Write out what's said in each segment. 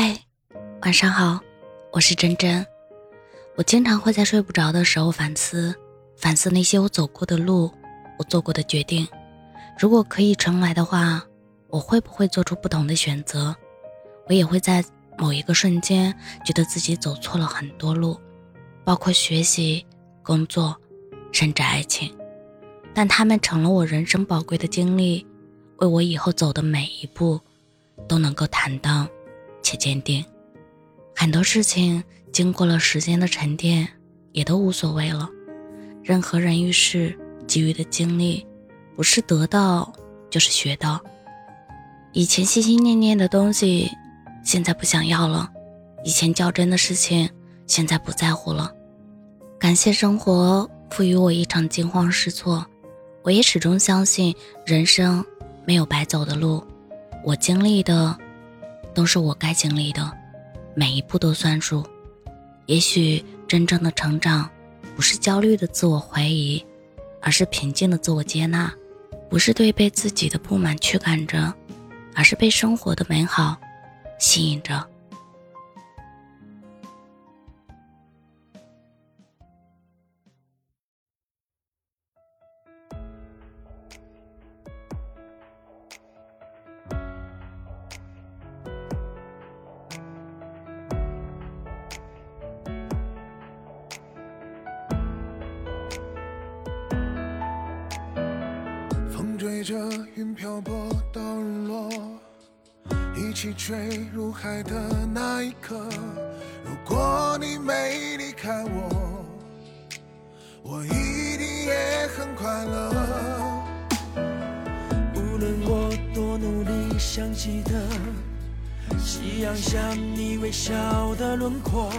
嗨，晚上好，我是真真。我经常会在睡不着的时候反思，反思那些我走过的路，我做过的决定。如果可以重来的话，我会不会做出不同的选择？我也会在某一个瞬间觉得自己走错了很多路，包括学习、工作，甚至爱情。但他们成了我人生宝贵的经历，为我以后走的每一步都能够坦荡且坚定。很多事情经过了时间的沉淀，也都无所谓了。任何人遇事给予的经历，不是得到就是学到。以前心心念念的东西，现在不想要了；以前较真的事情，现在不在乎了。感谢生活赋予我一场惊慌失措。我也始终相信，人生没有白走的路，我经历的都是我该经历的，每一步都算数。也许真正的成长，不是焦虑的自我怀疑，而是平静的自我接纳；不是对被自己的不满驱赶着，而是被生活的美好吸引着。追着云漂泊到日落，一起坠入海的那一刻。如果你没离开我，我一定也很快乐。无论我多努力，想记得夕阳下你微笑的轮廓，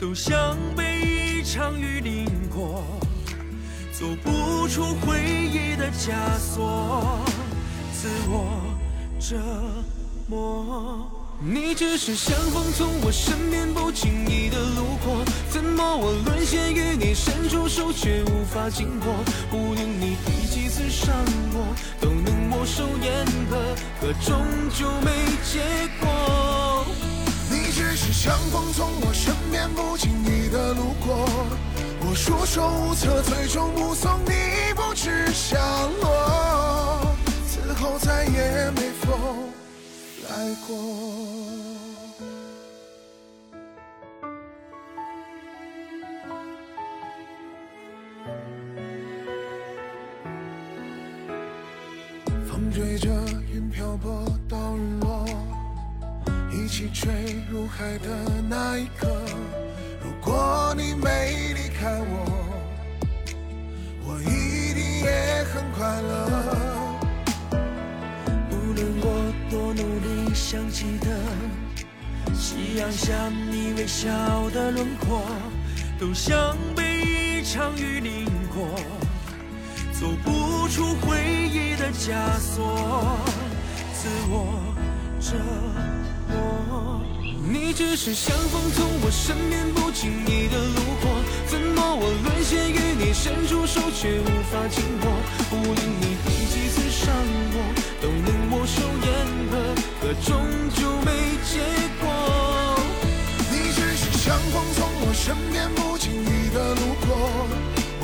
都像被一场雨淋过。走不出回忆的枷锁，自我折磨。你只是像风从我身边不经意的路过，怎么我沦陷于你伸出手却无法经过？无论你第几次伤我，都能握手言和，可终究没结果。你只是像风从我身边不经意的路过。束手无策，最终目送你不知下落，此后再也没风来过。风追着云漂泊到日落，一起坠入海的那一刻。果你没离开我，我一定也很快乐。无论我多努力，想记得夕阳下你微笑的轮廓，都像被一场雨淋过，走不出回忆的枷锁，自我折磨。只是像风从我身边不经意的路过，怎么我沦陷于你伸出手却无法紧握？无论你第几次伤我，都能没收言和，可终究没结果。你只是像风从我身边不经意的路过，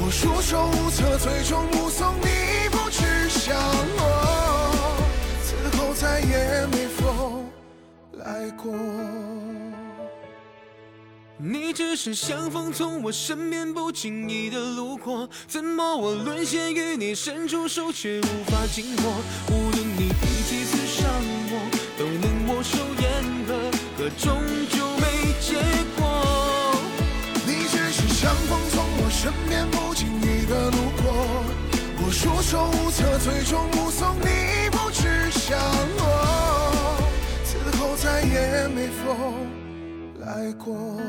我束手无策，最终目送你不知下落，此后再也没风来过。只是像风从我身边不经意的路过，怎么我沦陷于你伸出手却无法紧握？无论你第几次伤我，都能握手言和，可终究没结果。你只是像风从我身边不经意的路过，我束手无策，最终目送你不知下落，此后再也没风来过。